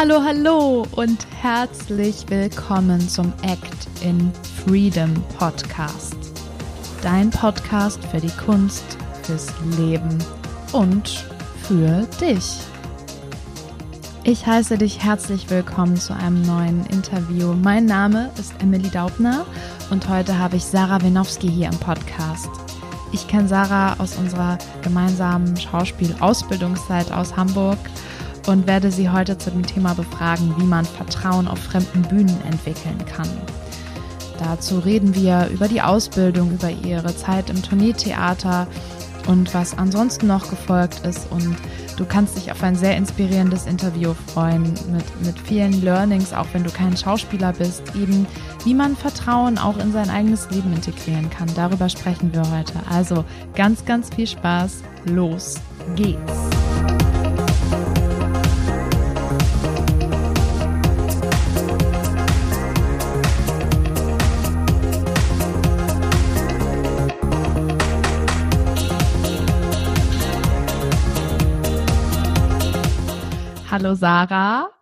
Hallo, hallo und herzlich willkommen zum Act in Freedom Podcast. Dein Podcast für die Kunst, fürs Leben und für dich. Ich heiße dich herzlich willkommen zu einem neuen Interview. Mein Name ist Emily Daubner und heute habe ich Sarah Wenowski hier im Podcast. Ich kenne Sarah aus unserer gemeinsamen Schauspielausbildungszeit aus Hamburg und werde sie heute zu dem Thema befragen, wie man Vertrauen auf fremden Bühnen entwickeln kann. Dazu reden wir über die Ausbildung, über ihre Zeit im Tourneetheater und was ansonsten noch gefolgt ist. Und du kannst dich auf ein sehr inspirierendes Interview freuen mit, mit vielen Learnings, auch wenn du kein Schauspieler bist, eben wie man Vertrauen auch in sein eigenes Leben integrieren kann. Darüber sprechen wir heute. Also ganz, ganz viel Spaß. Los geht's. Hallo Sarah.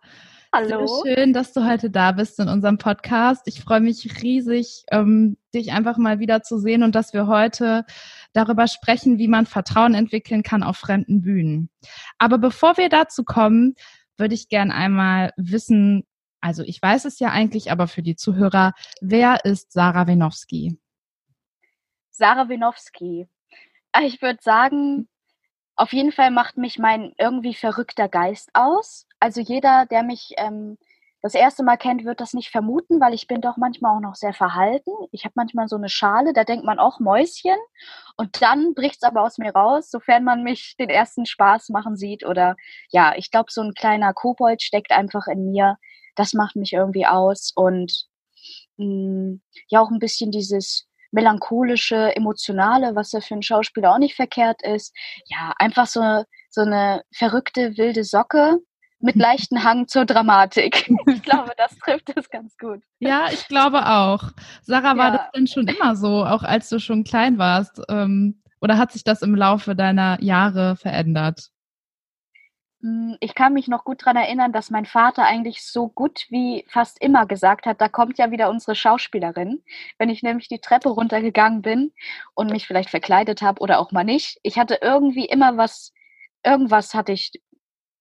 Hallo. Sehr schön, dass du heute da bist in unserem Podcast. Ich freue mich riesig, ähm, dich einfach mal wieder zu sehen und dass wir heute darüber sprechen, wie man Vertrauen entwickeln kann auf fremden Bühnen. Aber bevor wir dazu kommen, würde ich gern einmal wissen, also ich weiß es ja eigentlich, aber für die Zuhörer, wer ist Sarah Wenowski? Sarah Wenowski. Ah, ich würde sagen, auf jeden Fall macht mich mein irgendwie verrückter Geist aus. Also jeder, der mich ähm, das erste Mal kennt, wird das nicht vermuten, weil ich bin doch manchmal auch noch sehr verhalten. Ich habe manchmal so eine Schale, da denkt man auch Mäuschen. Und dann bricht es aber aus mir raus, sofern man mich den ersten Spaß machen sieht. Oder ja, ich glaube, so ein kleiner Kobold steckt einfach in mir. Das macht mich irgendwie aus. Und mh, mm, ja, auch ein bisschen dieses melancholische, emotionale, was ja für einen Schauspieler auch nicht verkehrt ist. Ja, einfach so, so eine verrückte, wilde Socke mit leichten Hang zur Dramatik. Ich glaube, das trifft es ganz gut. Ja, ich glaube auch. Sarah, war ja. das denn schon immer so, auch als du schon klein warst? Ähm, oder hat sich das im Laufe deiner Jahre verändert? Hm, ich kann mich noch gut daran erinnern, dass mein Vater eigentlich so gut wie fast immer gesagt hat, da kommt ja wieder unsere Schauspielerin. Wenn ich nämlich die Treppe runtergegangen bin und mich vielleicht verkleidet habe oder auch mal nicht, ich hatte irgendwie immer was, irgendwas hatte ich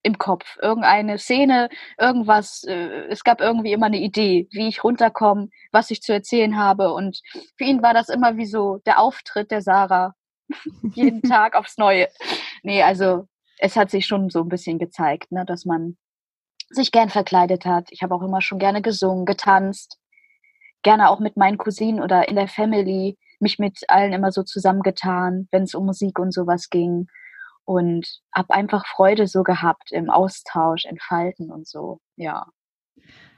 im Kopf, irgendeine Szene, irgendwas, äh, es gab irgendwie immer eine Idee, wie ich runterkomme, was ich zu erzählen habe und für ihn war das immer wie so der Auftritt der Sarah jeden Tag aufs Neue. Nee, also es hat sich schon so ein bisschen gezeigt, ne, dass man sich gern verkleidet hat. Ich habe auch immer schon gerne gesungen, getanzt, gerne auch mit meinen Cousinen oder in der Family mich mit allen immer so zusammengetan, wenn es um Musik und sowas ging und habe einfach Freude so gehabt im Austausch, Entfalten und so, ja.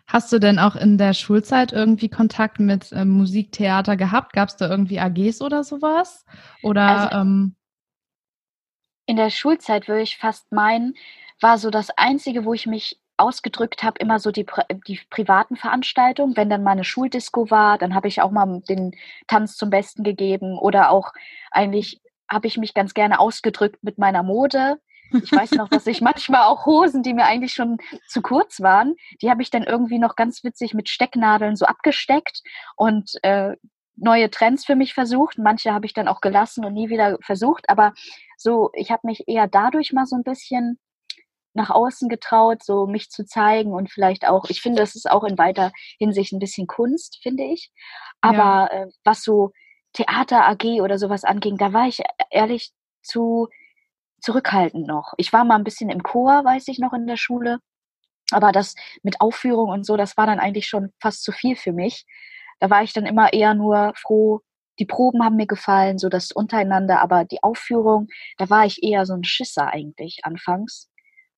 Hast du denn auch in der Schulzeit irgendwie Kontakt mit ähm, Musiktheater gehabt? Gab es da irgendwie AGs oder sowas? Oder also, ähm, in der Schulzeit würde ich fast meinen, war so das Einzige, wo ich mich ausgedrückt habe, immer so die, die privaten Veranstaltungen. Wenn dann mal eine Schuldisco war, dann habe ich auch mal den Tanz zum Besten gegeben oder auch eigentlich habe ich mich ganz gerne ausgedrückt mit meiner Mode. Ich weiß noch, dass ich manchmal auch Hosen, die mir eigentlich schon zu kurz waren, die habe ich dann irgendwie noch ganz witzig mit Stecknadeln so abgesteckt und äh, neue Trends für mich versucht. Manche habe ich dann auch gelassen und nie wieder versucht. Aber so, ich habe mich eher dadurch mal so ein bisschen nach außen getraut, so mich zu zeigen und vielleicht auch, ich finde, das ist auch in weiter Hinsicht ein bisschen Kunst, finde ich. Aber ja. äh, was so Theater AG oder sowas anging, da war ich ehrlich zu zurückhaltend noch. Ich war mal ein bisschen im Chor, weiß ich noch, in der Schule. Aber das mit Aufführung und so, das war dann eigentlich schon fast zu viel für mich da war ich dann immer eher nur froh, die Proben haben mir gefallen, so das untereinander, aber die Aufführung, da war ich eher so ein Schisser eigentlich anfangs.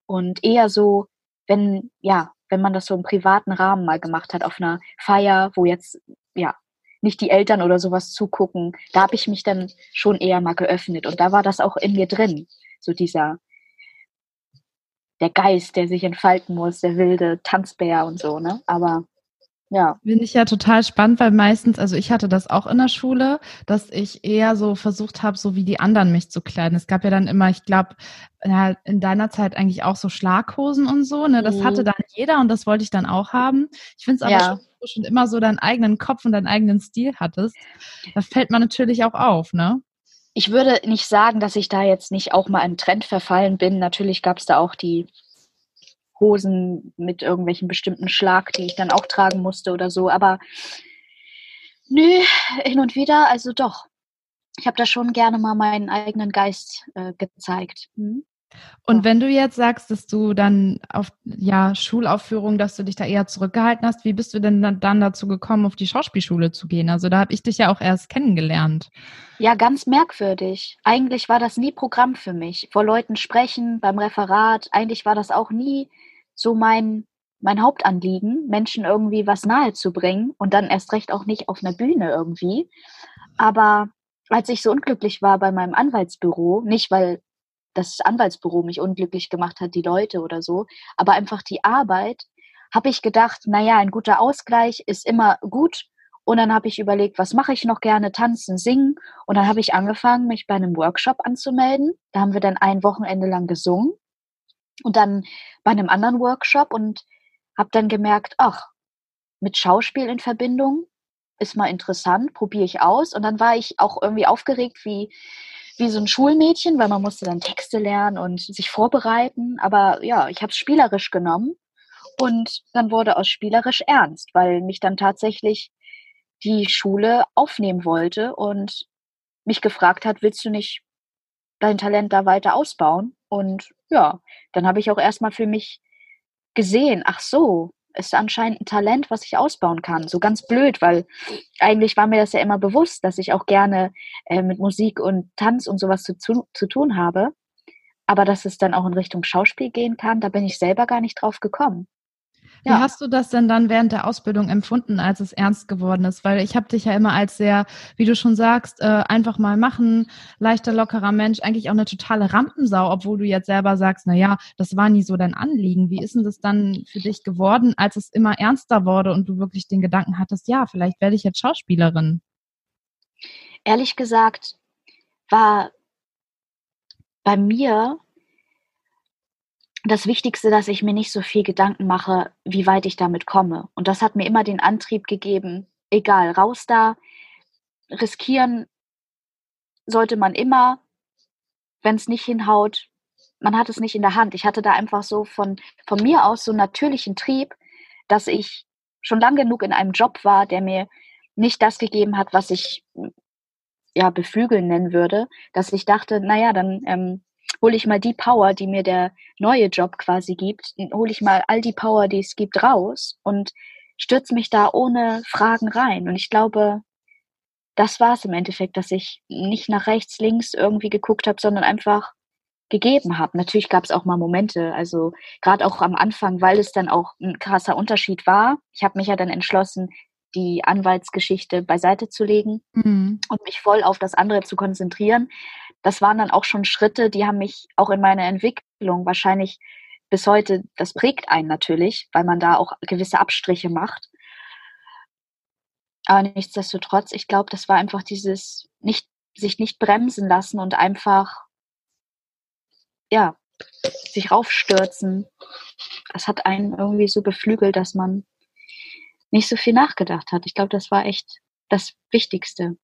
Und eher so, wenn, ja, wenn man das so im privaten Rahmen mal gemacht hat, auf einer Feier, wo jetzt, ja, nicht die Eltern oder sowas zugucken, da habe ich mich dann schon eher mal geöffnet. Und da war das auch in mir drin, so dieser, der Geist, der sich entfalten muss, der wilde Tanzbär und so, ne? Aber ja. Finde ich ja total spannend, weil meistens, also ich hatte das auch in der Schule, dass ich eher so versucht habe, so wie die anderen mich zu kleiden. Es gab ja dann immer, ich glaube, in deiner Zeit eigentlich auch so Schlaghosen und so, ne? Das mhm. hatte dann jeder und das wollte ich dann auch haben. Ich finde es aber ja. schon, du schon immer so deinen eigenen Kopf und deinen eigenen Stil hattest. Da fällt man natürlich auch auf, ne? Ich würde nicht sagen, dass ich da jetzt nicht auch mal im Trend verfallen bin. Natürlich gab es da auch die Hosen mit irgendwelchen bestimmten Schlag, die ich dann auch tragen musste oder so. Aber nö, hin und wieder, also doch. Ich habe da schon gerne mal meinen eigenen Geist äh, gezeigt. Hm? Und wenn du jetzt sagst, dass du dann auf ja, Schulaufführung, dass du dich da eher zurückgehalten hast, wie bist du denn dann dazu gekommen, auf die Schauspielschule zu gehen? Also da habe ich dich ja auch erst kennengelernt. Ja, ganz merkwürdig. Eigentlich war das nie Programm für mich. Vor Leuten sprechen, beim Referat, eigentlich war das auch nie so mein, mein Hauptanliegen, Menschen irgendwie was nahe zu bringen und dann erst recht auch nicht auf einer Bühne irgendwie. Aber als ich so unglücklich war bei meinem Anwaltsbüro, nicht weil das Anwaltsbüro mich unglücklich gemacht hat, die Leute oder so, aber einfach die Arbeit, habe ich gedacht, naja, ein guter Ausgleich ist immer gut. Und dann habe ich überlegt, was mache ich noch gerne? Tanzen, singen. Und dann habe ich angefangen, mich bei einem Workshop anzumelden. Da haben wir dann ein Wochenende lang gesungen und dann bei einem anderen Workshop und habe dann gemerkt, ach, mit Schauspiel in Verbindung ist mal interessant, probiere ich aus. Und dann war ich auch irgendwie aufgeregt wie, wie so ein Schulmädchen, weil man musste dann Texte lernen und sich vorbereiten. Aber ja, ich habe es spielerisch genommen und dann wurde aus spielerisch ernst, weil mich dann tatsächlich die Schule aufnehmen wollte und mich gefragt hat, willst du nicht dein Talent da weiter ausbauen? Und ja, dann habe ich auch erstmal für mich gesehen, ach so, ist anscheinend ein Talent, was ich ausbauen kann. So ganz blöd, weil eigentlich war mir das ja immer bewusst, dass ich auch gerne äh, mit Musik und Tanz und sowas zu, zu, zu tun habe. Aber dass es dann auch in Richtung Schauspiel gehen kann, da bin ich selber gar nicht drauf gekommen. Wie ja. hast du das denn dann während der Ausbildung empfunden, als es ernst geworden ist? Weil ich habe dich ja immer als sehr, wie du schon sagst, äh, einfach mal machen, leichter, lockerer Mensch, eigentlich auch eine totale Rampensau, obwohl du jetzt selber sagst, na ja, das war nie so dein Anliegen. Wie ist denn das dann für dich geworden, als es immer ernster wurde und du wirklich den Gedanken hattest, ja, vielleicht werde ich jetzt Schauspielerin? Ehrlich gesagt, war bei mir das Wichtigste, dass ich mir nicht so viel Gedanken mache, wie weit ich damit komme. Und das hat mir immer den Antrieb gegeben, egal, raus da, riskieren sollte man immer, wenn es nicht hinhaut, man hat es nicht in der Hand. Ich hatte da einfach so von, von mir aus so einen natürlichen Trieb, dass ich schon lang genug in einem Job war, der mir nicht das gegeben hat, was ich ja beflügeln nennen würde, dass ich dachte, naja, dann ähm, hole ich mal die Power, die mir der neue Job quasi gibt, hole ich mal all die Power, die es gibt, raus und stürze mich da ohne Fragen rein. Und ich glaube, das war es im Endeffekt, dass ich nicht nach rechts, links irgendwie geguckt habe, sondern einfach gegeben habe. Natürlich gab es auch mal Momente, also gerade auch am Anfang, weil es dann auch ein krasser Unterschied war. Ich habe mich ja dann entschlossen, die Anwaltsgeschichte beiseite zu legen mhm. und mich voll auf das andere zu konzentrieren das waren dann auch schon Schritte, die haben mich auch in meiner Entwicklung wahrscheinlich bis heute, das prägt einen natürlich, weil man da auch gewisse Abstriche macht. Aber nichtsdestotrotz, ich glaube, das war einfach dieses nicht, sich nicht bremsen lassen und einfach, ja, sich raufstürzen. Das hat einen irgendwie so beflügelt, dass man nicht so viel nachgedacht hat. Ich glaube, das war echt das Wichtigste.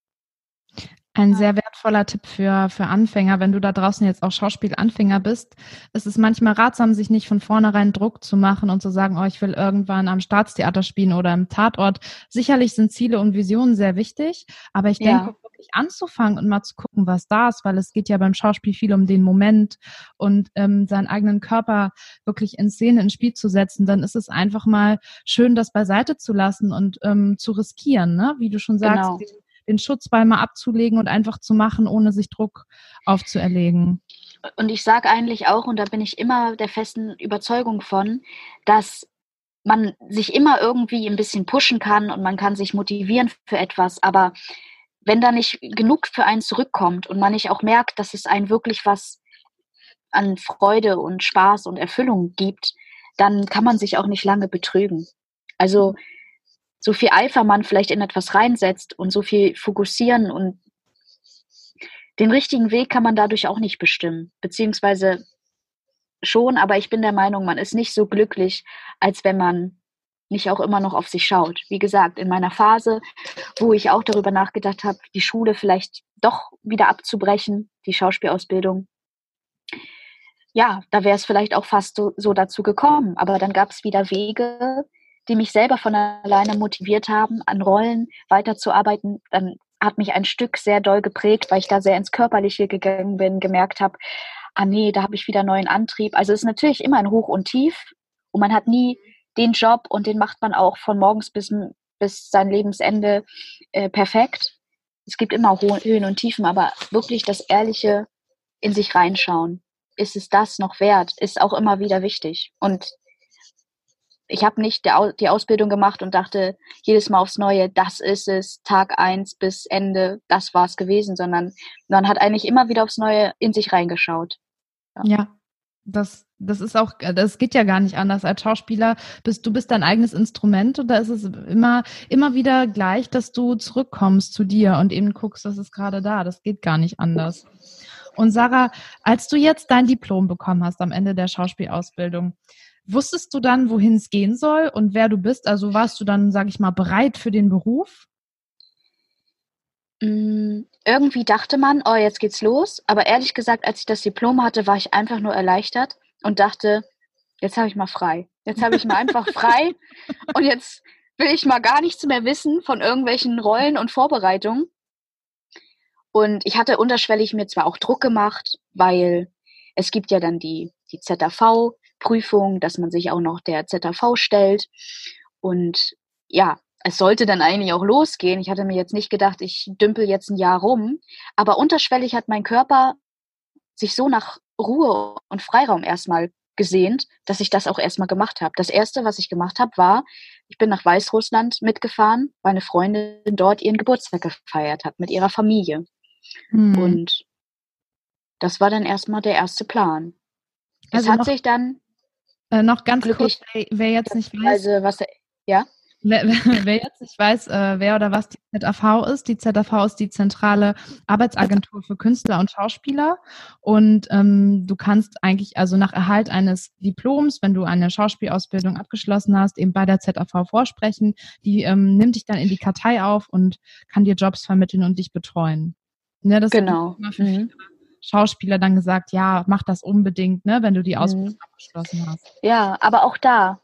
Ein sehr wertvoller Tipp für, für Anfänger, wenn du da draußen jetzt auch Schauspielanfänger bist. Es ist manchmal ratsam, sich nicht von vornherein Druck zu machen und zu sagen, oh, ich will irgendwann am Staatstheater spielen oder im Tatort. Sicherlich sind Ziele und Visionen sehr wichtig, aber ich ja. denke, wirklich anzufangen und mal zu gucken, was da ist, weil es geht ja beim Schauspiel viel um den Moment und ähm, seinen eigenen Körper wirklich in Szene, ins Spiel zu setzen, dann ist es einfach mal schön, das beiseite zu lassen und ähm, zu riskieren, ne? wie du schon sagst. Genau den Schutzball mal abzulegen und einfach zu machen, ohne sich Druck aufzuerlegen. Und ich sage eigentlich auch, und da bin ich immer der festen Überzeugung von, dass man sich immer irgendwie ein bisschen pushen kann und man kann sich motivieren für etwas, aber wenn da nicht genug für einen zurückkommt und man nicht auch merkt, dass es einen wirklich was an Freude und Spaß und Erfüllung gibt, dann kann man sich auch nicht lange betrügen. Also so viel Eifer man vielleicht in etwas reinsetzt und so viel fokussieren und den richtigen Weg kann man dadurch auch nicht bestimmen. Beziehungsweise schon, aber ich bin der Meinung, man ist nicht so glücklich, als wenn man nicht auch immer noch auf sich schaut. Wie gesagt, in meiner Phase, wo ich auch darüber nachgedacht habe, die Schule vielleicht doch wieder abzubrechen, die Schauspielausbildung. Ja, da wäre es vielleicht auch fast so, dazu gekommen. Aber dann gab es wieder Wege, die mich selber von alleine motiviert haben, an Rollen weiterzuarbeiten. Dann hat mich ein Stück sehr doll geprägt, weil ich da sehr ins Körperliche gegangen bin, gemerkt habe, ah nee, da habe ich wieder neuen Antrieb. Also es ist natürlich immer ein Hoch und Tief und man hat nie den Job und den macht man auch von morgens bis, bis sein Lebensende äh, perfekt. Es gibt immer Höhen und Tiefen, aber wirklich das ehrliche in sich reinschauen. Ist es das noch wert? Ist auch immer wieder wichtig. Und ich habe nicht die Ausbildung gemacht und dachte jedes Mal aufs Neue, das ist es, Tag eins bis Ende, das war es gewesen, sondern man hat eigentlich immer wieder aufs Neue in sich reingeschaut. Ja. ja, das, das ist auch, das geht ja gar nicht anders. Als Schauspieler bist du bist dein eigenes Instrument und da ist es immer, immer wieder gleich, dass du zurückkommst zu dir und eben guckst, das ist gerade da. Das geht gar nicht anders. Und Sarah, als du jetzt dein Diplom bekommen hast am Ende der Schauspielausbildung, wusstest du dann, wohin es gehen soll und wer du bist? Also warst du dann, sag ich mal, bereit für den Beruf? Hm, irgendwie dachte man, oh, jetzt geht's los. Aber ehrlich gesagt, als ich das Diplom hatte, war ich einfach nur erleichtert und dachte, jetzt habe ich mal frei. Jetzt habe ich mal einfach frei und jetzt will ich mal gar nichts mehr wissen von irgendwelchen Rollen und Vorbereitungen. Und ich hatte unterschwellig mir zwar auch Druck gemacht, weil es gibt ja dann die, die ZAV-Prüfung, dass man sich auch noch der ZAV stellt. Und ja, es sollte dann eigentlich auch losgehen. Ich hatte mir jetzt nicht gedacht, ich dümpel jetzt ein Jahr rum. Aber unterschwellig hat mein Körper sich so nach Ruhe und Freiraum erstmal gesehnt, dass ich das auch erstmal gemacht habe. Das erste, was ich gemacht habe, war, ich bin nach Weißrussland mitgefahren, weil eine Freundin dort ihren Geburtstag gefeiert hat mit ihrer Familie. Hm. Und das war dann erstmal der erste Plan. Also es hat sich dann äh, noch ganz kurz, wer, wer jetzt nicht weiß, was, ja? Wer, wer, jetzt nicht weiß, äh, wer oder was die ZAV ist, die ZAV ist die zentrale Arbeitsagentur für Künstler und Schauspieler. Und ähm, du kannst eigentlich also nach Erhalt eines Diploms, wenn du eine Schauspielausbildung abgeschlossen hast, eben bei der ZAV vorsprechen. Die ähm, nimmt dich dann in die Kartei auf und kann dir Jobs vermitteln und dich betreuen. Ja, das genau. Immer für mhm. Schauspieler dann gesagt, ja, mach das unbedingt, ne, wenn du die Ausbildung mhm. abgeschlossen hast. Ja, aber auch da,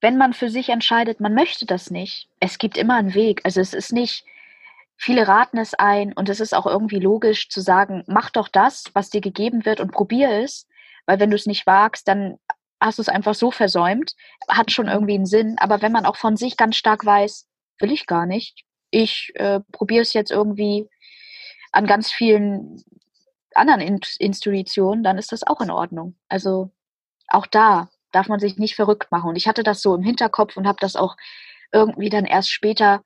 wenn man für sich entscheidet, man möchte das nicht, es gibt immer einen Weg. Also es ist nicht, viele raten es ein und es ist auch irgendwie logisch zu sagen, mach doch das, was dir gegeben wird und probier es, weil wenn du es nicht wagst, dann hast du es einfach so versäumt, hat schon irgendwie einen Sinn. Aber wenn man auch von sich ganz stark weiß, will ich gar nicht, ich äh, probiere es jetzt irgendwie an ganz vielen anderen Institutionen, dann ist das auch in Ordnung. Also auch da darf man sich nicht verrückt machen. Und ich hatte das so im Hinterkopf und habe das auch irgendwie dann erst später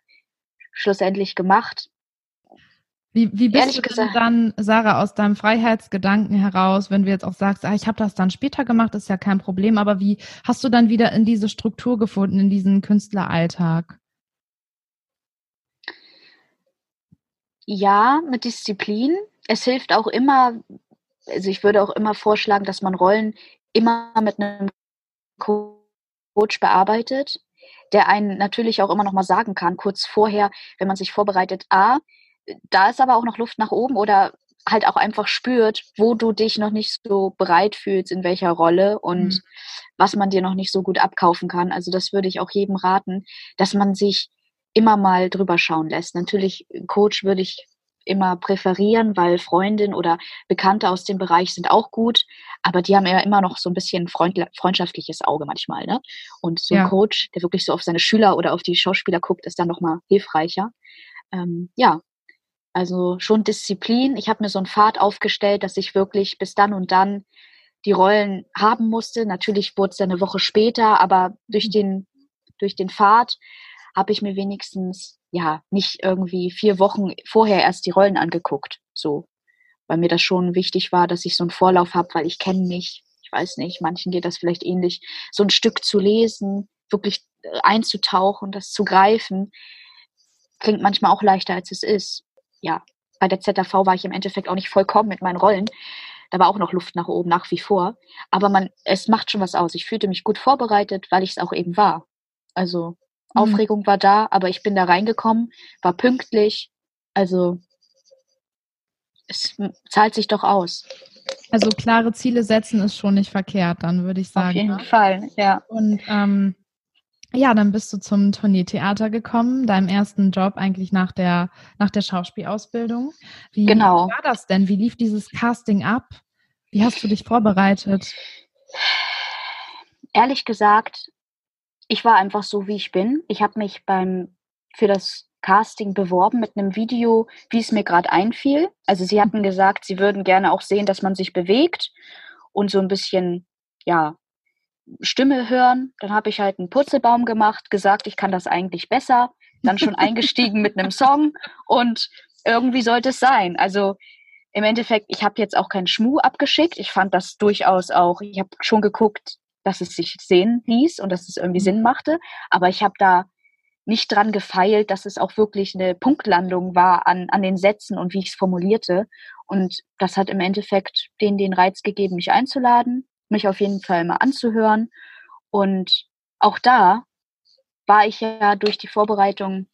schlussendlich gemacht. Wie, wie bist Ehrlich du gesagt, dann, Sarah, aus deinem Freiheitsgedanken heraus, wenn du jetzt auch sagst, ah, ich habe das dann später gemacht, ist ja kein Problem, aber wie hast du dann wieder in diese Struktur gefunden, in diesen Künstleralltag? Ja, mit Disziplin. Es hilft auch immer, also ich würde auch immer vorschlagen, dass man Rollen immer mit einem Coach bearbeitet, der einen natürlich auch immer noch mal sagen kann, kurz vorher, wenn man sich vorbereitet, ah, da ist aber auch noch Luft nach oben oder halt auch einfach spürt, wo du dich noch nicht so bereit fühlst, in welcher Rolle und mhm. was man dir noch nicht so gut abkaufen kann. Also das würde ich auch jedem raten, dass man sich immer mal drüber schauen lässt. Natürlich, Coach würde ich immer präferieren, weil Freundin oder Bekannte aus dem Bereich sind auch gut, aber die haben ja immer noch so ein bisschen freundschaftliches Auge manchmal. Ne? Und so ein Coach, der wirklich so auf seine Schüler oder auf die Schauspieler guckt, ist dann nochmal hilfreicher. Ähm, ja, also schon Disziplin. Ich habe mir so einen Pfad aufgestellt, dass ich wirklich bis dann und dann die Rollen haben musste. Natürlich wurde es dann eine Woche später, aber durch mhm. den, durch den Pfad habe ich mir wenigstens ja nicht irgendwie vier Wochen vorher erst die Rollen angeguckt, so, weil mir das schon wichtig war, dass ich so einen Vorlauf habe, weil ich kenne mich, ich weiß nicht, manchen geht das vielleicht ähnlich, so ein Stück zu lesen, wirklich einzutauchen, das zu greifen, klingt manchmal auch leichter, als es ist. Ja, bei der ZAV war ich im Endeffekt auch nicht vollkommen mit meinen Rollen. Da war auch noch Luft nach oben, nach wie vor. Aber man, es macht schon was aus. Ich fühlte mich gut vorbereitet, weil ich es auch eben war. Also. Aufregung war da, aber ich bin da reingekommen, war pünktlich. Also es zahlt sich doch aus. Also klare Ziele setzen ist schon nicht verkehrt, dann würde ich sagen. Auf jeden ne? Fall, ja. Und ähm, ja, dann bist du zum Tourneetheater gekommen, deinem ersten Job eigentlich nach der, nach der Schauspielausbildung. Wie genau. war das denn? Wie lief dieses Casting ab? Wie hast du dich vorbereitet? Ehrlich gesagt, ich war einfach so, wie ich bin. Ich habe mich beim für das Casting beworben mit einem Video, wie es mir gerade einfiel. Also sie hatten gesagt, sie würden gerne auch sehen, dass man sich bewegt und so ein bisschen, ja, Stimme hören. Dann habe ich halt einen Purzelbaum gemacht, gesagt, ich kann das eigentlich besser. Dann schon eingestiegen mit einem Song und irgendwie sollte es sein. Also im Endeffekt, ich habe jetzt auch keinen Schmuh abgeschickt. Ich fand das durchaus auch, ich habe schon geguckt, dass es sich sehen ließ und dass es irgendwie Sinn machte. Aber ich habe da nicht dran gefeilt, dass es auch wirklich eine Punktlandung war an, an den Sätzen und wie ich es formulierte. Und das hat im Endeffekt denen den Reiz gegeben, mich einzuladen mich auf jeden Fall mal anzuhören. Und auch da war ich ja durch die Vorbereitung,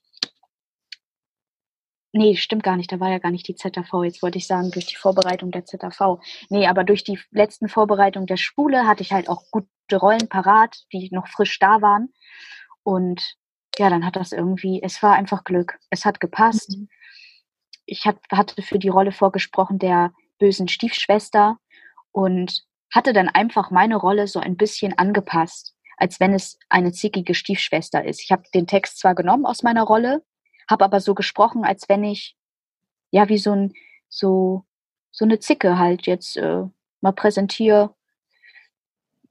nee, stimmt gar nicht, da war ja gar nicht die ZAV, jetzt wollte ich sagen, durch die Vorbereitung der ZAV. Nee, aber durch die letzten Vorbereitungen der Schule hatte ich halt auch gute Rollen parat, die noch frisch da waren. Und ja, dann hat das irgendwie, es war einfach Glück. Es hat gepasst. Mhm. Ich hat, hatte für die Rolle vorgesprochen der bösen Stiefschwester und hatte dann einfach meine Rolle so ein bisschen angepasst, als wenn es eine zickige Stiefschwester ist. Ich habe den Text zwar genommen aus meiner Rolle, habe aber so gesprochen, als wenn ich ja wie so ein so so eine Zicke halt jetzt äh, mal präsentiere,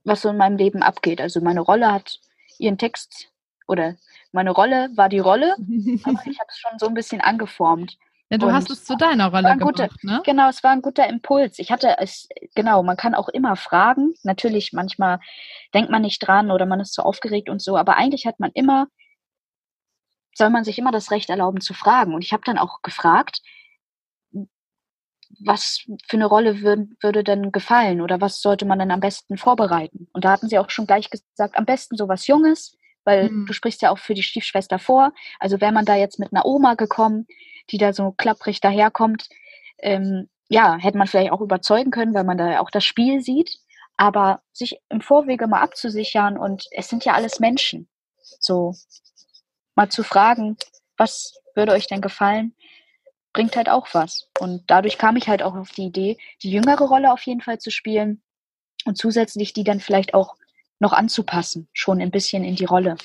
was so in meinem Leben abgeht. Also meine Rolle hat ihren Text oder meine Rolle war die Rolle, aber ich habe es schon so ein bisschen angeformt. Ja, du und hast es zu deiner Rolle gemacht, guter, ne? Genau, es war ein guter Impuls. Ich hatte es, genau, man kann auch immer fragen. Natürlich, manchmal denkt man nicht dran oder man ist zu aufgeregt und so, aber eigentlich hat man immer, soll man sich immer das Recht erlauben zu fragen. Und ich habe dann auch gefragt, was für eine Rolle würd, würde denn gefallen oder was sollte man denn am besten vorbereiten? Und da hatten sie auch schon gleich gesagt, am besten sowas Junges, weil mhm. du sprichst ja auch für die Stiefschwester vor. Also wäre man da jetzt mit einer Oma gekommen, die da so klapprig daherkommt, ähm, ja, hätte man vielleicht auch überzeugen können, weil man da ja auch das Spiel sieht. Aber sich im Vorwege mal abzusichern und es sind ja alles Menschen. So, mal zu fragen, was würde euch denn gefallen, bringt halt auch was. Und dadurch kam ich halt auch auf die Idee, die jüngere Rolle auf jeden Fall zu spielen und zusätzlich die dann vielleicht auch noch anzupassen, schon ein bisschen in die Rolle.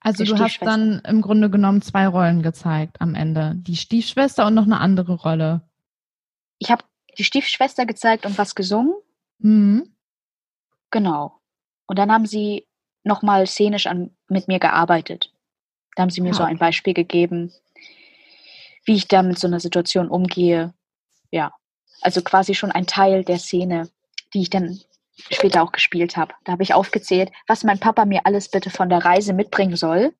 Also du hast dann im Grunde genommen zwei Rollen gezeigt am Ende. Die Stiefschwester und noch eine andere Rolle. Ich habe die Stiefschwester gezeigt und was gesungen. Mhm. Genau. Und dann haben sie nochmal szenisch an, mit mir gearbeitet. Da haben sie mir ah, so ein Beispiel gegeben, wie ich da mit so einer Situation umgehe. Ja. Also quasi schon ein Teil der Szene, die ich dann später auch gespielt habe. Da habe ich aufgezählt, was mein Papa mir alles bitte von der Reise mitbringen soll.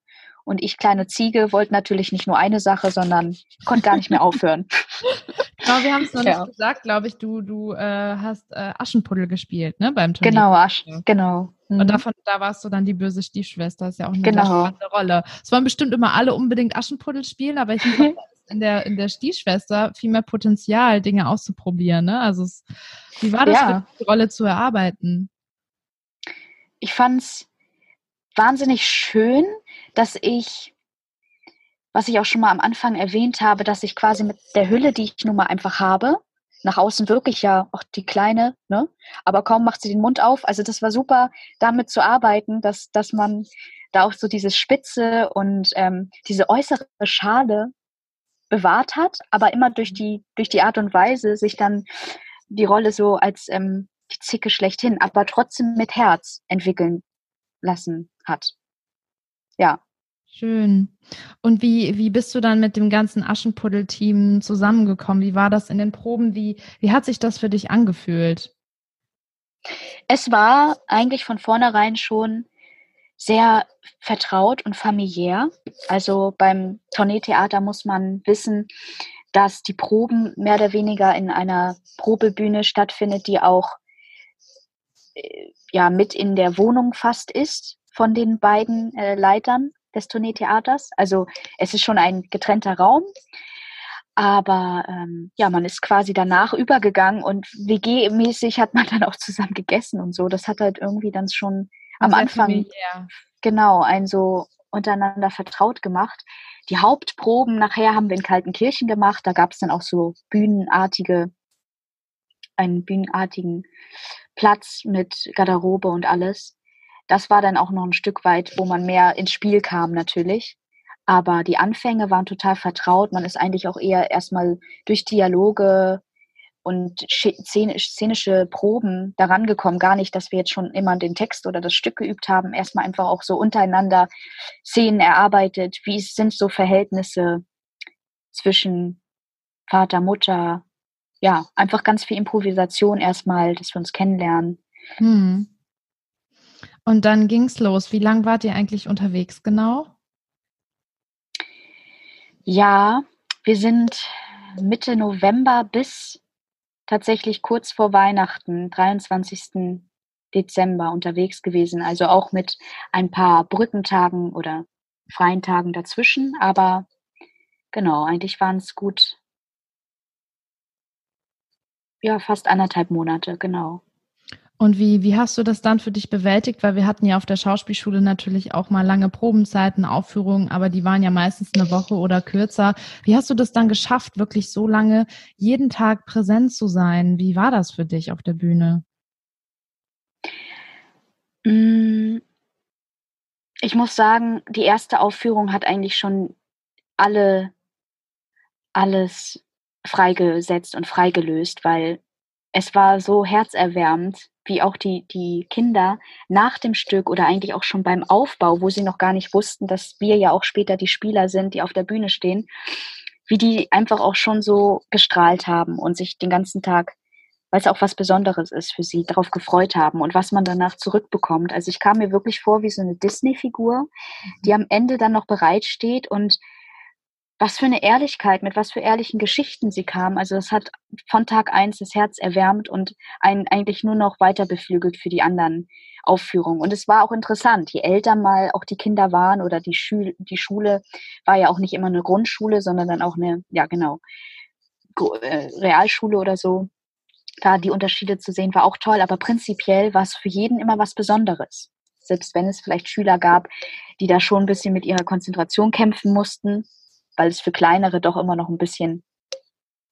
Und ich, kleine Ziege, wollte natürlich nicht nur eine Sache, sondern konnte gar nicht mehr aufhören. Genau, wir haben es noch ja. nicht gesagt, glaube ich. Du, du äh, hast äh, Aschenpuddel gespielt, ne, beim Turnier. Genau, Asch, genau. Mhm. Und davon, da warst du dann die böse Stiefschwester. Das ist ja auch eine genau. spannende Rolle. Es wollen bestimmt immer alle unbedingt Aschenpuddel spielen, aber ich glaube, in der, in der Stiefschwester viel mehr Potenzial, Dinge auszuprobieren. Ne? Also es, wie war das, ja. die Rolle zu erarbeiten? Ich fand es wahnsinnig schön, dass ich, was ich auch schon mal am Anfang erwähnt habe, dass ich quasi mit der Hülle, die ich nun mal einfach habe, nach außen wirklich ja auch die kleine, ne? Aber kaum macht sie den Mund auf. Also das war super, damit zu arbeiten, dass, dass man da auch so dieses Spitze und ähm, diese äußere Schale bewahrt hat, aber immer durch mhm. die, durch die Art und Weise sich dann die Rolle so als ähm, die Zicke schlechthin, aber trotzdem mit Herz entwickeln lassen hat. Ja. Schön. Und wie, wie bist du dann mit dem ganzen Aschenpuddel-Team zusammengekommen? Wie war das in den Proben? Wie, wie hat sich das für dich angefühlt? Es war eigentlich von vornherein schon sehr vertraut und familiär. Also beim Tourneetheater muss man wissen, dass die Proben mehr oder weniger in einer Probebühne stattfindet, die auch äh, ja mit in der Wohnung fast ist von den beiden äh, Leitern des Tourneetheaters. Also es ist schon ein getrennter Raum, aber ähm, ja, man ist quasi danach übergegangen und WG-mäßig hat man dann auch zusammen gegessen und so. Das hat halt irgendwie dann schon am Anfang familiär. genau ein so untereinander vertraut gemacht. Die Hauptproben nachher haben wir in Kaltenkirchen gemacht. Da gab es dann auch so bühnenartige, einen bühnenartigen Platz mit Garderobe und alles. Das war dann auch noch ein Stück weit, wo man mehr ins Spiel kam natürlich. Aber die Anfänge waren total vertraut. Man ist eigentlich auch eher erstmal durch Dialoge und szenische Proben daran gekommen. Gar nicht, dass wir jetzt schon immer den Text oder das Stück geübt haben. Erstmal einfach auch so untereinander Szenen erarbeitet. Wie sind so Verhältnisse zwischen Vater, Mutter? Ja, einfach ganz viel Improvisation erstmal, dass wir uns kennenlernen. Hm. Und dann ging's los. Wie lange wart ihr eigentlich unterwegs genau? Ja, wir sind Mitte November bis tatsächlich kurz vor Weihnachten, 23. Dezember unterwegs gewesen. Also auch mit ein paar Brückentagen oder freien Tagen dazwischen. Aber genau, eigentlich waren es gut, ja, fast anderthalb Monate, genau. Und wie, wie hast du das dann für dich bewältigt? Weil wir hatten ja auf der Schauspielschule natürlich auch mal lange Probenzeiten, Aufführungen, aber die waren ja meistens eine Woche oder kürzer. Wie hast du das dann geschafft, wirklich so lange jeden Tag präsent zu sein? Wie war das für dich auf der Bühne? Mm, ich muss sagen, die erste Aufführung hat eigentlich schon alle, alles freigesetzt und freigelöst, weil es war so herzerwärmend, wie auch die, die Kinder nach dem Stück oder eigentlich auch schon beim Aufbau, wo sie noch gar nicht wussten, dass wir ja auch später die Spieler sind, die auf der Bühne stehen, wie die einfach auch schon so gestrahlt haben und sich den ganzen Tag, weil es auch was Besonderes ist für sie, darauf gefreut haben und was man danach zurückbekommt. Also ich kam mir wirklich vor wie so eine Disney-Figur, die mhm. am Ende dann noch bereitsteht und was für eine Ehrlichkeit, mit was für ehrlichen Geschichten sie kam. Also es hat von Tag eins das Herz erwärmt und einen eigentlich nur noch weiter beflügelt für die anderen Aufführungen. Und es war auch interessant, je älter mal auch die Kinder waren oder die, Schül die Schule war ja auch nicht immer eine Grundschule, sondern dann auch eine, ja genau, äh, Realschule oder so. Da die Unterschiede zu sehen, war auch toll, aber prinzipiell war es für jeden immer was Besonderes. Selbst wenn es vielleicht Schüler gab, die da schon ein bisschen mit ihrer Konzentration kämpfen mussten, weil es für kleinere doch immer noch ein bisschen,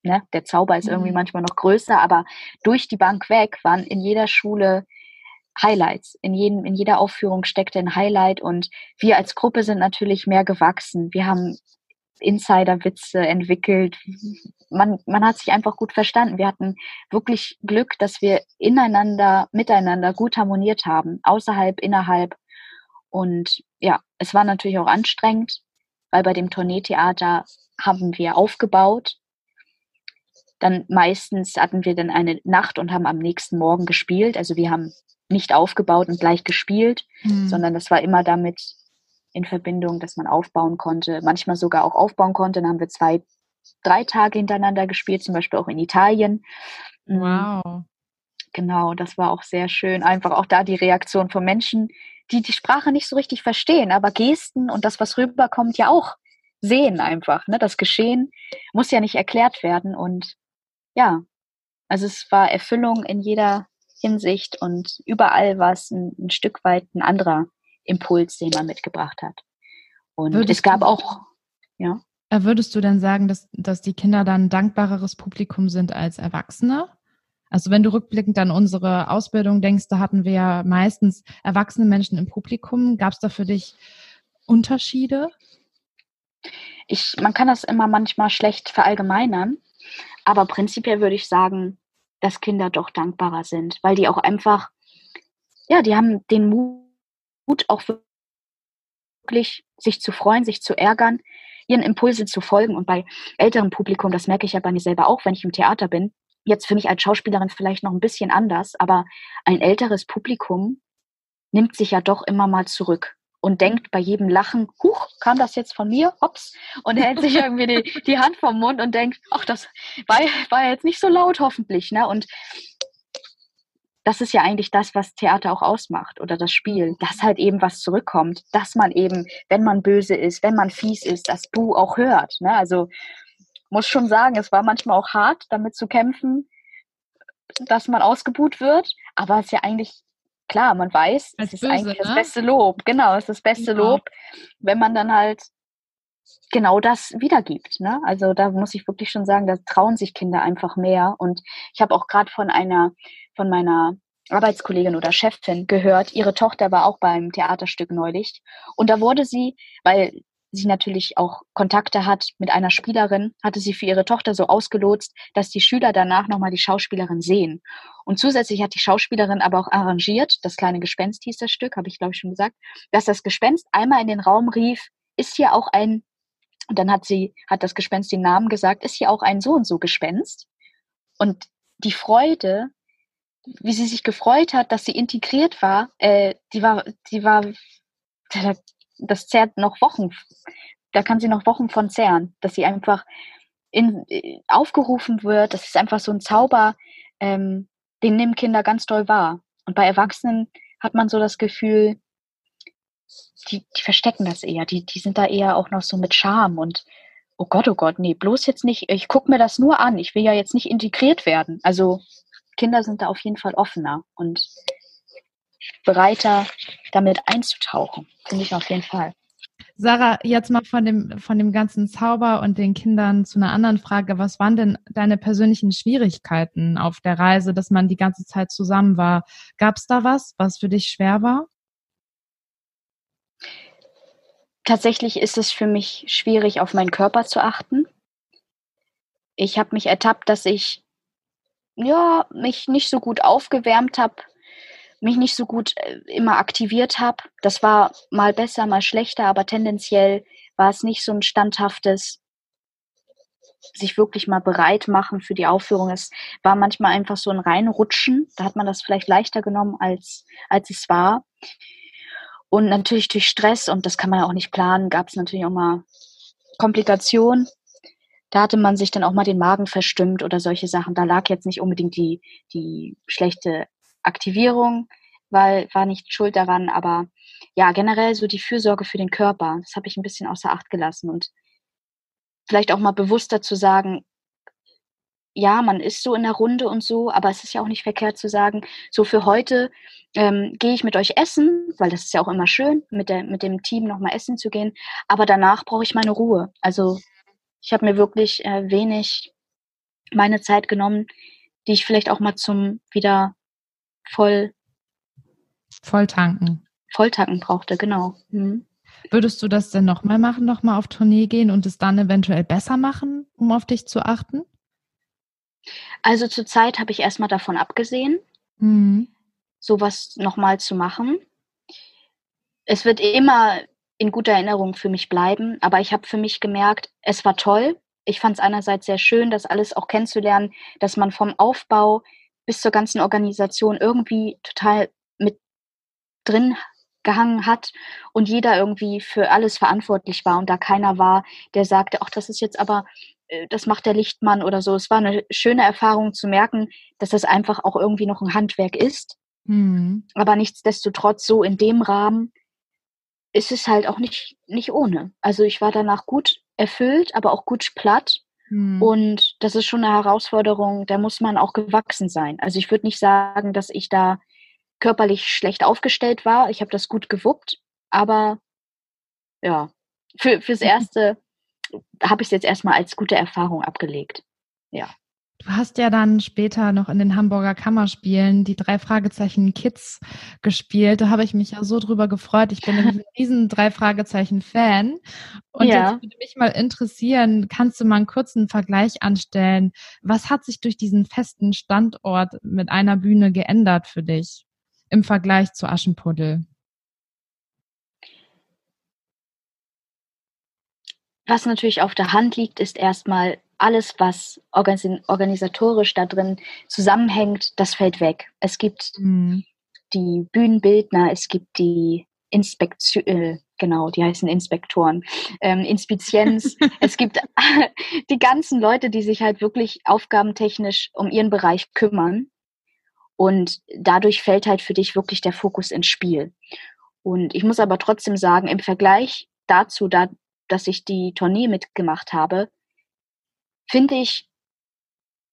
ne, der Zauber ist irgendwie mhm. manchmal noch größer, aber durch die Bank weg waren in jeder Schule Highlights. In, jedem, in jeder Aufführung steckte ein Highlight und wir als Gruppe sind natürlich mehr gewachsen. Wir haben Insider-Witze entwickelt. Man, man hat sich einfach gut verstanden. Wir hatten wirklich Glück, dass wir ineinander, miteinander gut harmoniert haben, außerhalb, innerhalb. Und ja, es war natürlich auch anstrengend, weil bei dem Tourneetheater haben wir aufgebaut. Dann meistens hatten wir dann eine Nacht und haben am nächsten Morgen gespielt. Also wir haben nicht aufgebaut und gleich gespielt, mhm. sondern das war immer damit in Verbindung, dass man aufbauen konnte, manchmal sogar auch aufbauen konnte. Dann haben wir zwei, drei Tage hintereinander gespielt, zum Beispiel auch in Italien. Mhm. Wow. Genau, das war auch sehr schön. Einfach auch da die Reaktion von Menschen, die die Sprache nicht so richtig verstehen, aber Gesten und das, was rüberkommt, ja auch sehen einfach. Ne? Das Geschehen muss ja nicht erklärt werden. Und ja, also es war Erfüllung in jeder Hinsicht und überall war es ein, ein Stück weit ein anderer Impuls, den man mitgebracht hat. Und würdest es gab auch, ja. Äh, würdest du denn sagen, dass, dass die Kinder dann ein dankbareres Publikum sind als Erwachsene? Also wenn du rückblickend an unsere Ausbildung denkst, da hatten wir ja meistens erwachsene Menschen im Publikum. Gab es da für dich Unterschiede? Ich, man kann das immer manchmal schlecht verallgemeinern, aber prinzipiell würde ich sagen, dass Kinder doch dankbarer sind, weil die auch einfach, ja, die haben den Mut auch wirklich sich zu freuen, sich zu ärgern, ihren Impulse zu folgen. Und bei älterem Publikum, das merke ich ja bei mir selber auch, wenn ich im Theater bin, jetzt für mich als Schauspielerin vielleicht noch ein bisschen anders, aber ein älteres Publikum nimmt sich ja doch immer mal zurück. und denkt bei jedem Lachen, huch, kam das jetzt von mir? Hops. Und hält sich irgendwie die, die Hand vom Mund und denkt, ach, das war, war jetzt nicht so laut, hoffentlich. Ne? Und das ist ja eigentlich das, was Theater auch ausmacht oder das Spiel, dass halt eben was zurückkommt, dass man eben, wenn man böse ist, wenn man fies ist, das Bu auch hört. Ne? Also muss schon sagen, es war manchmal auch hart, damit zu kämpfen, dass man ausgebuht wird, aber es ist ja eigentlich klar, man weiß, es ist böse, eigentlich ne? das beste Lob. Genau, es ist das beste ja. Lob, wenn man dann halt genau das wiedergibt. Ne? Also da muss ich wirklich schon sagen, da trauen sich Kinder einfach mehr. Und ich habe auch gerade von einer, von meiner Arbeitskollegin oder Chefin gehört, ihre Tochter war auch beim Theaterstück neulich. Und da wurde sie, weil sie natürlich auch Kontakte hat mit einer Spielerin, hatte sie für ihre Tochter so ausgelotst, dass die Schüler danach nochmal die Schauspielerin sehen. Und zusätzlich hat die Schauspielerin aber auch arrangiert, das kleine Gespenst hieß das Stück, habe ich glaube ich schon gesagt, dass das Gespenst einmal in den Raum rief, ist hier auch ein und dann hat sie, hat das Gespenst den Namen gesagt, ist hier auch ein so und so Gespenst. Und die Freude, wie sie sich gefreut hat, dass sie integriert war, äh, die war, die war, das zehrt noch Wochen. Da kann sie noch Wochen von zehren, dass sie einfach in, äh, aufgerufen wird. Das ist einfach so ein Zauber, ähm, den nehmen Kinder ganz doll wahr. Und bei Erwachsenen hat man so das Gefühl, die, die verstecken das eher. Die, die sind da eher auch noch so mit Scham und oh Gott, oh Gott, nee, bloß jetzt nicht, ich gucke mir das nur an. Ich will ja jetzt nicht integriert werden. Also Kinder sind da auf jeden Fall offener und bereiter, damit einzutauchen. Finde ich auf jeden Fall. Sarah, jetzt mal von dem, von dem ganzen Zauber und den Kindern zu einer anderen Frage. Was waren denn deine persönlichen Schwierigkeiten auf der Reise, dass man die ganze Zeit zusammen war? Gab es da was, was für dich schwer war? Tatsächlich ist es für mich schwierig, auf meinen Körper zu achten. Ich habe mich ertappt, dass ich ja, mich nicht so gut aufgewärmt habe, mich nicht so gut äh, immer aktiviert habe. Das war mal besser, mal schlechter, aber tendenziell war es nicht so ein standhaftes sich wirklich mal bereit machen für die Aufführung. Es war manchmal einfach so ein Reinrutschen. Da hat man das vielleicht leichter genommen, als, als es war. Und natürlich durch Stress, und das kann man ja auch nicht planen, gab es natürlich auch mal Komplikationen. Da hatte man sich dann auch mal den Magen verstimmt oder solche Sachen. Da lag jetzt nicht unbedingt die, die schlechte Aktivierung, weil war nicht schuld daran, aber ja, generell so die Fürsorge für den Körper, das habe ich ein bisschen außer Acht gelassen und vielleicht auch mal bewusster zu sagen, ja, man ist so in der Runde und so, aber es ist ja auch nicht verkehrt zu sagen, so für heute ähm, gehe ich mit euch essen, weil das ist ja auch immer schön, mit, der, mit dem Team nochmal essen zu gehen, aber danach brauche ich meine Ruhe. Also ich habe mir wirklich äh, wenig meine Zeit genommen, die ich vielleicht auch mal zum wieder voll Volltanken. Volltanken brauchte, genau. Mhm. Würdest du das denn nochmal machen, nochmal auf Tournee gehen und es dann eventuell besser machen, um auf dich zu achten? Also zurzeit habe ich erstmal davon abgesehen, mhm. sowas nochmal zu machen. Es wird immer in guter Erinnerung für mich bleiben, aber ich habe für mich gemerkt, es war toll. Ich fand es einerseits sehr schön, das alles auch kennenzulernen, dass man vom Aufbau bis zur ganzen Organisation irgendwie total mit drin gehangen hat und jeder irgendwie für alles verantwortlich war und da keiner war, der sagte, ach, das ist jetzt aber äh, das macht der Lichtmann oder so. Es war eine schöne Erfahrung zu merken, dass das einfach auch irgendwie noch ein Handwerk ist. Mhm. Aber nichtsdestotrotz so in dem Rahmen ist es halt auch nicht, nicht ohne. Also ich war danach gut erfüllt, aber auch gut platt. Mhm. Und das ist schon eine Herausforderung, da muss man auch gewachsen sein. Also ich würde nicht sagen, dass ich da körperlich schlecht aufgestellt war. Ich habe das gut gewuppt, aber ja, für, fürs Erste habe ich es jetzt erstmal als gute Erfahrung abgelegt. Ja. Du hast ja dann später noch in den Hamburger Kammerspielen die drei Fragezeichen Kids gespielt. Da habe ich mich ja so drüber gefreut. Ich bin ein riesen drei Fragezeichen Fan. Und ja. jetzt würde mich mal interessieren, kannst du mal einen kurzen Vergleich anstellen? Was hat sich durch diesen festen Standort mit einer Bühne geändert für dich im Vergleich zu Aschenpuddel? Was natürlich auf der Hand liegt, ist erstmal alles, was organisatorisch da drin zusammenhängt, das fällt weg. Es gibt mhm. die Bühnenbildner, es gibt die Inspektion, äh, genau, die heißen Inspektoren, ähm, Inspizienz. es gibt die ganzen Leute, die sich halt wirklich aufgabentechnisch um ihren Bereich kümmern. Und dadurch fällt halt für dich wirklich der Fokus ins Spiel. Und ich muss aber trotzdem sagen, im Vergleich dazu, da, dass ich die Tournee mitgemacht habe, finde ich,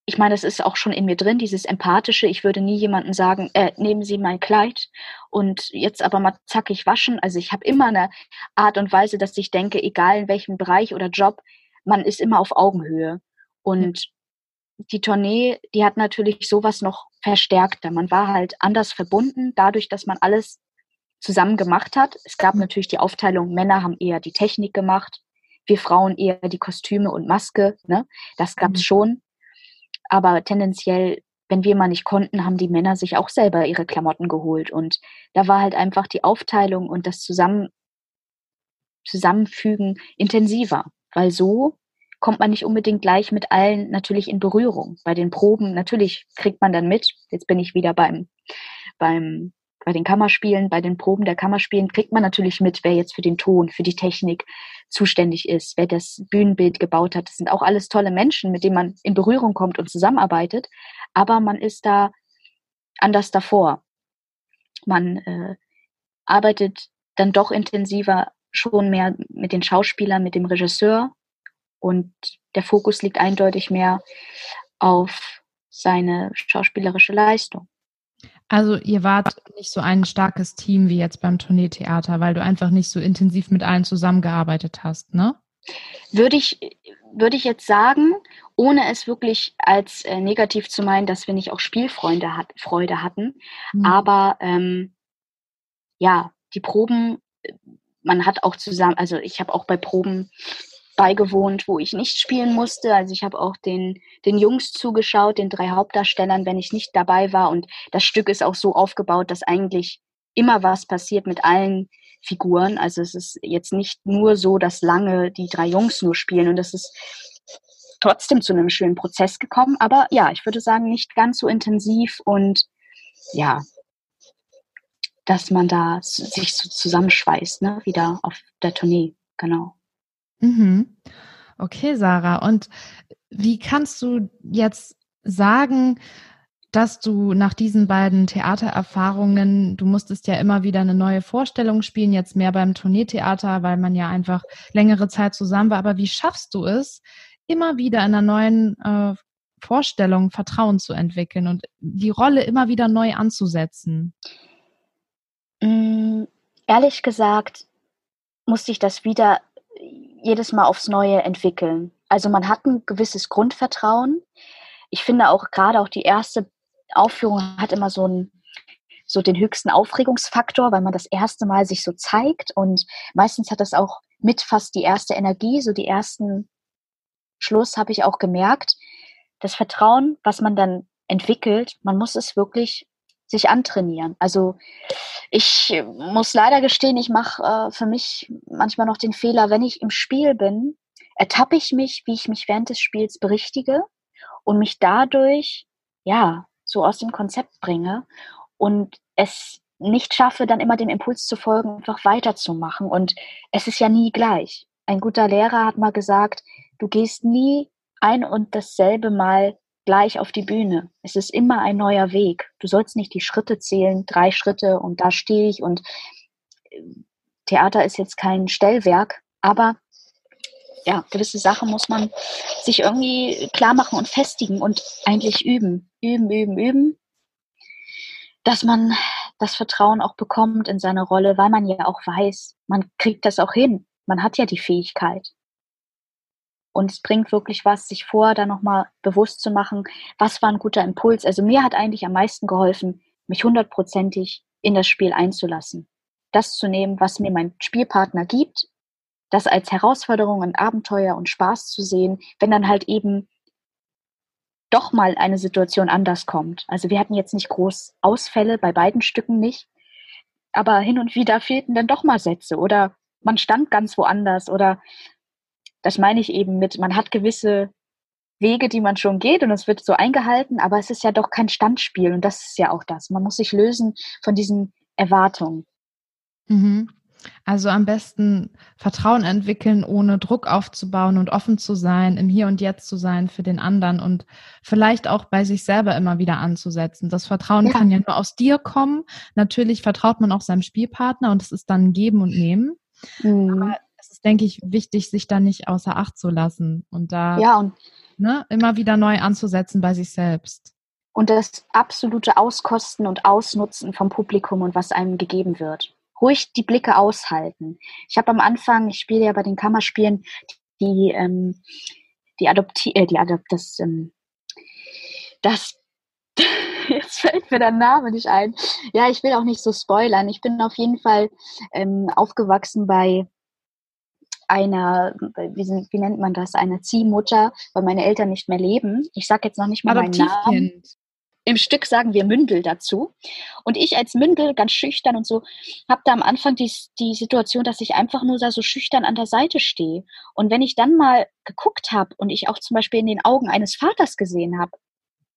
ich meine, das ist auch schon in mir drin, dieses Empathische. Ich würde nie jemandem sagen, äh, nehmen Sie mein Kleid und jetzt aber mal zackig waschen. Also ich habe immer eine Art und Weise, dass ich denke, egal in welchem Bereich oder Job, man ist immer auf Augenhöhe. Und die Tournee, die hat natürlich sowas noch verstärkter. Man war halt anders verbunden, dadurch, dass man alles zusammen gemacht hat. Es gab natürlich die Aufteilung, Männer haben eher die Technik gemacht, wir Frauen eher die Kostüme und Maske. Ne? Das gab es mhm. schon. Aber tendenziell, wenn wir mal nicht konnten, haben die Männer sich auch selber ihre Klamotten geholt. Und da war halt einfach die Aufteilung und das Zusammen Zusammenfügen intensiver. Weil so kommt man nicht unbedingt gleich mit allen natürlich in Berührung. Bei den Proben, natürlich kriegt man dann mit, jetzt bin ich wieder beim, beim bei den Kammerspielen, bei den Proben der Kammerspielen kriegt man natürlich mit, wer jetzt für den Ton, für die Technik zuständig ist, wer das Bühnenbild gebaut hat. Das sind auch alles tolle Menschen, mit denen man in Berührung kommt und zusammenarbeitet. Aber man ist da anders davor. Man äh, arbeitet dann doch intensiver schon mehr mit den Schauspielern, mit dem Regisseur und der Fokus liegt eindeutig mehr auf seine schauspielerische Leistung. Also ihr wart nicht so ein starkes Team wie jetzt beim Tourneetheater, weil du einfach nicht so intensiv mit allen zusammengearbeitet hast, ne? Würde ich, würde ich jetzt sagen, ohne es wirklich als äh, negativ zu meinen, dass wir nicht auch Spielfreunde hat, Freude hatten. Mhm. Aber ähm, ja, die Proben, man hat auch zusammen, also ich habe auch bei Proben beigewohnt, wo ich nicht spielen musste. Also ich habe auch den, den Jungs zugeschaut, den drei Hauptdarstellern, wenn ich nicht dabei war. Und das Stück ist auch so aufgebaut, dass eigentlich immer was passiert mit allen Figuren. Also es ist jetzt nicht nur so, dass lange die drei Jungs nur spielen und das ist trotzdem zu einem schönen Prozess gekommen. Aber ja, ich würde sagen, nicht ganz so intensiv und ja, dass man da sich so zusammenschweißt, ne, wieder auf der Tournee, genau. Mhm. Okay, Sarah. Und wie kannst du jetzt sagen, dass du nach diesen beiden Theatererfahrungen, du musstest ja immer wieder eine neue Vorstellung spielen, jetzt mehr beim Tourneetheater, weil man ja einfach längere Zeit zusammen war. Aber wie schaffst du es, immer wieder in einer neuen äh, Vorstellung Vertrauen zu entwickeln und die Rolle immer wieder neu anzusetzen? Mm, ehrlich gesagt musste ich das wieder jedes Mal aufs Neue entwickeln. Also man hat ein gewisses Grundvertrauen. Ich finde auch gerade auch die erste Aufführung hat immer so einen so den höchsten Aufregungsfaktor, weil man das erste Mal sich so zeigt und meistens hat das auch mit fast die erste Energie, so die ersten Schluss habe ich auch gemerkt, das Vertrauen, was man dann entwickelt, man muss es wirklich sich antrainieren. Also ich muss leider gestehen, ich mache äh, für mich manchmal noch den Fehler, wenn ich im Spiel bin, ertappe ich mich, wie ich mich während des Spiels berichtige und mich dadurch, ja, so aus dem Konzept bringe und es nicht schaffe, dann immer dem Impuls zu folgen, einfach weiterzumachen. Und es ist ja nie gleich. Ein guter Lehrer hat mal gesagt, du gehst nie ein und dasselbe Mal gleich auf die Bühne. Es ist immer ein neuer Weg. Du sollst nicht die Schritte zählen, drei Schritte und da stehe ich und äh, Theater ist jetzt kein Stellwerk, aber ja, gewisse Sachen muss man sich irgendwie klar machen und festigen und eigentlich üben, üben, üben, üben, dass man das Vertrauen auch bekommt in seine Rolle, weil man ja auch weiß, man kriegt das auch hin. Man hat ja die Fähigkeit. Und es bringt wirklich was, sich vorher da nochmal bewusst zu machen, was war ein guter Impuls. Also mir hat eigentlich am meisten geholfen, mich hundertprozentig in das Spiel einzulassen. Das zu nehmen, was mir mein Spielpartner gibt, das als Herausforderung und Abenteuer und Spaß zu sehen, wenn dann halt eben doch mal eine Situation anders kommt. Also wir hatten jetzt nicht groß Ausfälle, bei beiden Stücken nicht, aber hin und wieder fehlten dann doch mal Sätze oder man stand ganz woanders oder das meine ich eben mit, man hat gewisse Wege, die man schon geht und es wird so eingehalten, aber es ist ja doch kein Standspiel und das ist ja auch das. Man muss sich lösen von diesen Erwartungen. Mhm. Also am besten Vertrauen entwickeln, ohne Druck aufzubauen und offen zu sein, im Hier und Jetzt zu sein für den anderen und vielleicht auch bei sich selber immer wieder anzusetzen. Das Vertrauen ja. kann ja nur aus dir kommen. Natürlich vertraut man auch seinem Spielpartner und es ist dann Geben und Nehmen. Mhm. Aber ist, denke ich, wichtig, sich da nicht außer Acht zu lassen und da ja, und ne, immer wieder neu anzusetzen bei sich selbst. Und das absolute Auskosten und Ausnutzen vom Publikum und was einem gegeben wird ruhig die Blicke aushalten. Ich habe am Anfang, ich spiele ja bei den Kammerspielen, die, ähm, die Adopti äh, die Adopt, das, ähm, das, jetzt fällt mir der Name nicht ein. Ja, ich will auch nicht so spoilern. Ich bin auf jeden Fall ähm, aufgewachsen bei einer, wie, wie, nennt man das, einer Ziehmutter, weil meine Eltern nicht mehr leben. Ich sage jetzt noch nicht mal meinen Namen. Im Stück sagen wir Mündel dazu. Und ich als Mündel, ganz schüchtern und so, habe da am Anfang die, die Situation, dass ich einfach nur da so schüchtern an der Seite stehe. Und wenn ich dann mal geguckt habe und ich auch zum Beispiel in den Augen eines Vaters gesehen habe,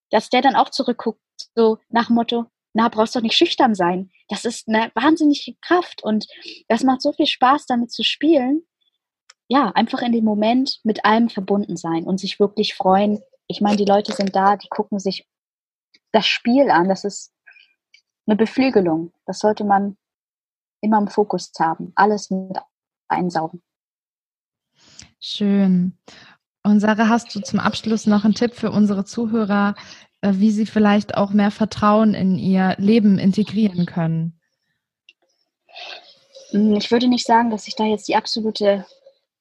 dass der dann auch zurückguckt, so nach Motto, na, brauchst doch nicht schüchtern sein. Das ist eine wahnsinnige Kraft und das macht so viel Spaß, damit zu spielen. Ja, einfach in dem Moment mit allem verbunden sein und sich wirklich freuen. Ich meine, die Leute sind da, die gucken sich das Spiel an. Das ist eine Beflügelung. Das sollte man immer im Fokus haben. Alles mit einsaugen. Schön. Und Sarah, hast du zum Abschluss noch einen Tipp für unsere Zuhörer, äh, wie sie vielleicht auch mehr Vertrauen in ihr Leben integrieren können? Hm, ich würde nicht sagen, dass ich da jetzt die absolute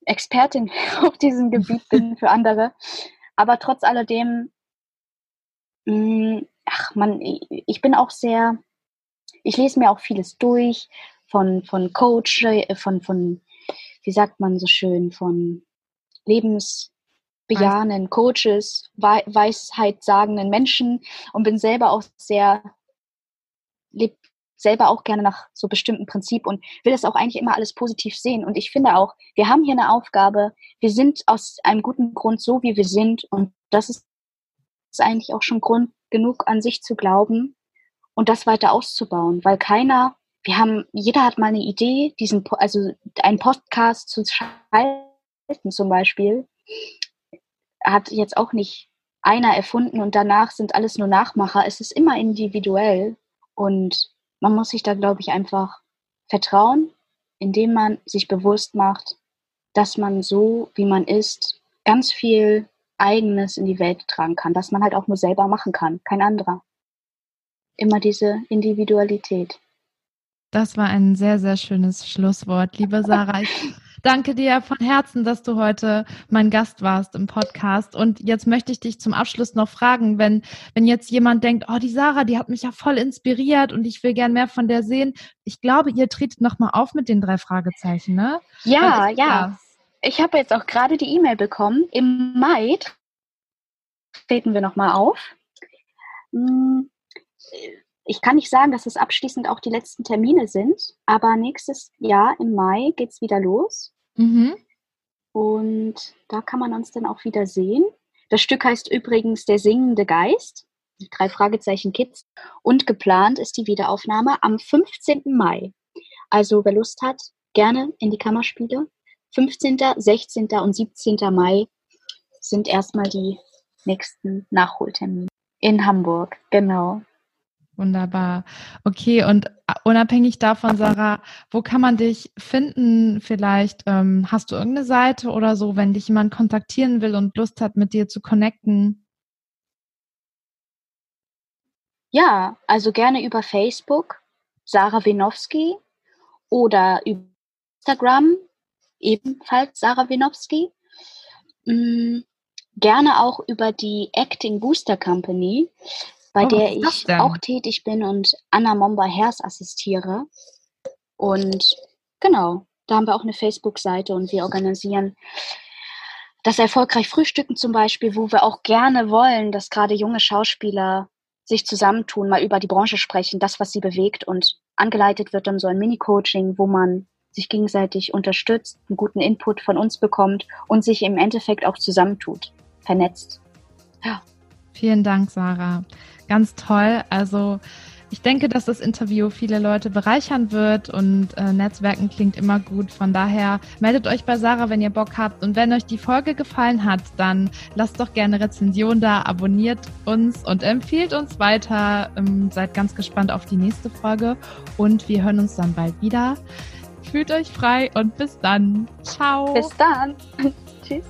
Expertin auf diesem Gebiet bin für andere. Aber trotz alledem hm, ach man, ich bin auch sehr, ich lese mir auch vieles durch von, von Coach, äh, von, von, wie sagt man so schön, von lebensbejahenden Coaches, weisheitssagenden Menschen und bin selber auch sehr, lebe selber auch gerne nach so bestimmten Prinzip und will das auch eigentlich immer alles positiv sehen. Und ich finde auch, wir haben hier eine Aufgabe, wir sind aus einem guten Grund so, wie wir sind und das ist eigentlich auch schon Grund genug an sich zu glauben und das weiter auszubauen, weil keiner, wir haben, jeder hat mal eine Idee, diesen, also einen Podcast zu schalten zum Beispiel, hat jetzt auch nicht einer erfunden und danach sind alles nur Nachmacher. Es ist immer individuell und man muss sich da, glaube ich, einfach vertrauen, indem man sich bewusst macht, dass man so, wie man ist, ganz viel Eigenes in die Welt tragen kann, das man halt auch nur selber machen kann, kein anderer. Immer diese Individualität. Das war ein sehr, sehr schönes Schlusswort, liebe Sarah. Ich danke dir von Herzen, dass du heute mein Gast warst im Podcast. Und jetzt möchte ich dich zum Abschluss noch fragen, wenn, wenn jetzt jemand denkt, oh, die Sarah, die hat mich ja voll inspiriert und ich will gern mehr von der sehen. Ich glaube, ihr tretet nochmal auf mit den drei Fragezeichen, ne? Ja, ja. Ich habe jetzt auch gerade die E-Mail bekommen. Im Mai treten wir nochmal auf. Hm, ich kann nicht sagen, dass es abschließend auch die letzten Termine sind, aber nächstes Jahr im Mai geht es wieder los. Mhm. Und da kann man uns dann auch wieder sehen. Das Stück heißt übrigens Der singende Geist, die drei Fragezeichen Kids. Und geplant ist die Wiederaufnahme am 15. Mai. Also wer Lust hat, gerne in die Kammerspiele. 15., 16. und 17. Mai sind erstmal die nächsten Nachholtermin. In Hamburg, genau. Wunderbar. Okay, und äh, unabhängig davon, Sarah, wo kann man dich finden? Vielleicht ähm, hast du irgendeine Seite oder so, wenn dich jemand kontaktieren will und Lust hat, mit dir zu connecten? Ja, also gerne über Facebook, Sarah Winowski, oder über Instagram, ebenfalls Sarah Winowski. Mm, gerne auch über die Acting Booster Company, bei oh, der ich auch tätig bin und Anna Momba Hers assistiere. Und genau, da haben wir auch eine Facebook-Seite und wir organisieren das erfolgreich Frühstücken zum Beispiel, wo wir auch gerne wollen, dass gerade junge Schauspieler sich zusammentun, mal über die Branche sprechen, das, was sie bewegt und angeleitet wird dann so ein Mini-Coaching, wo man sich gegenseitig unterstützt, einen guten Input von uns bekommt und sich im Endeffekt auch zusammentut, vernetzt. Ja. Vielen Dank, Sarah. Ganz toll. Also Ich denke, dass das Interview viele Leute bereichern wird und äh, Netzwerken klingt immer gut. Von daher meldet euch bei Sarah, wenn ihr Bock habt. Und wenn euch die Folge gefallen hat, dann lasst doch gerne Rezension da, abonniert uns und empfiehlt uns weiter. Ähm, seid ganz gespannt auf die nächste Folge und wir hören uns dann bald wieder. Fühlt euch frei und bis dann. Ciao. Bis dann. Tschüss.